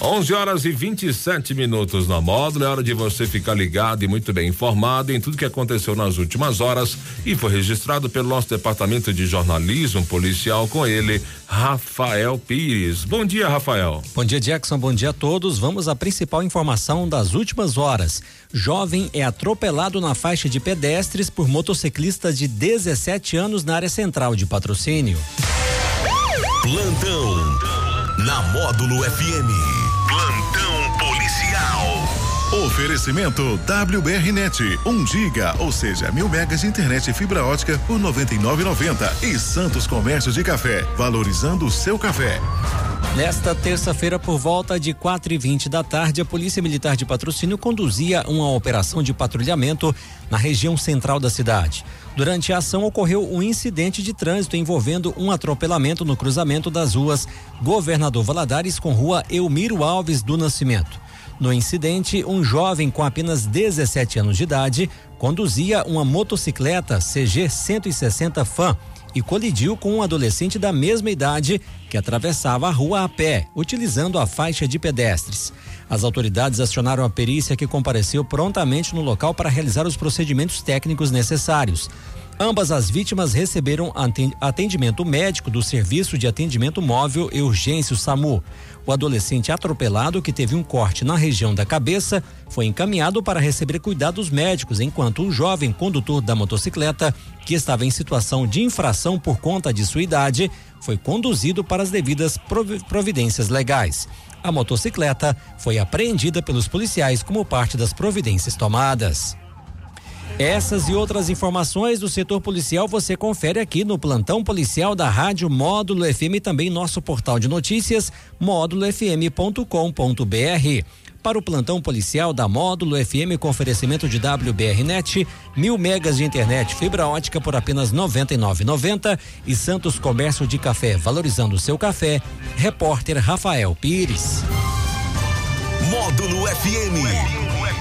11 horas e 27 minutos na módulo. É hora de você ficar ligado e muito bem informado em tudo que aconteceu nas últimas horas e foi registrado pelo nosso departamento de jornalismo policial com ele, Rafael Pires. Bom dia, Rafael. Bom dia, Jackson. Bom dia a todos. Vamos à principal informação das últimas horas. Jovem é atropelado na faixa de pedestres por motociclista de 17 anos na área central de patrocínio. Plantão na Módulo FM. Oferecimento WBRnet, 1 um giga, ou seja, mil megas de internet e fibra ótica por 99,90 e Santos Comércio de Café, valorizando o seu café. Nesta terça-feira, por volta de quatro e vinte da tarde, a Polícia Militar de Patrocínio conduzia uma operação de patrulhamento na região central da cidade. Durante a ação, ocorreu um incidente de trânsito envolvendo um atropelamento no cruzamento das ruas Governador Valadares com rua Elmiro Alves do Nascimento. No incidente, um jovem com apenas 17 anos de idade conduzia uma motocicleta CG 160 Fan e colidiu com um adolescente da mesma idade que atravessava a rua a pé, utilizando a faixa de pedestres. As autoridades acionaram a perícia que compareceu prontamente no local para realizar os procedimentos técnicos necessários. Ambas as vítimas receberam atendimento médico do Serviço de Atendimento Móvel e Urgência SAMU. O adolescente atropelado, que teve um corte na região da cabeça, foi encaminhado para receber cuidados médicos, enquanto o jovem condutor da motocicleta, que estava em situação de infração por conta de sua idade, foi conduzido para as devidas providências legais. A motocicleta foi apreendida pelos policiais como parte das providências tomadas. Essas e outras informações do setor policial você confere aqui no plantão policial da Rádio Módulo FM e também nosso portal de notícias módulofm.com.br. Para o plantão policial da Módulo FM com oferecimento de WBRnet, mil megas de internet fibra ótica por apenas R$ 99,90 e Santos Comércio de Café valorizando o seu café. Repórter Rafael Pires. Módulo FM.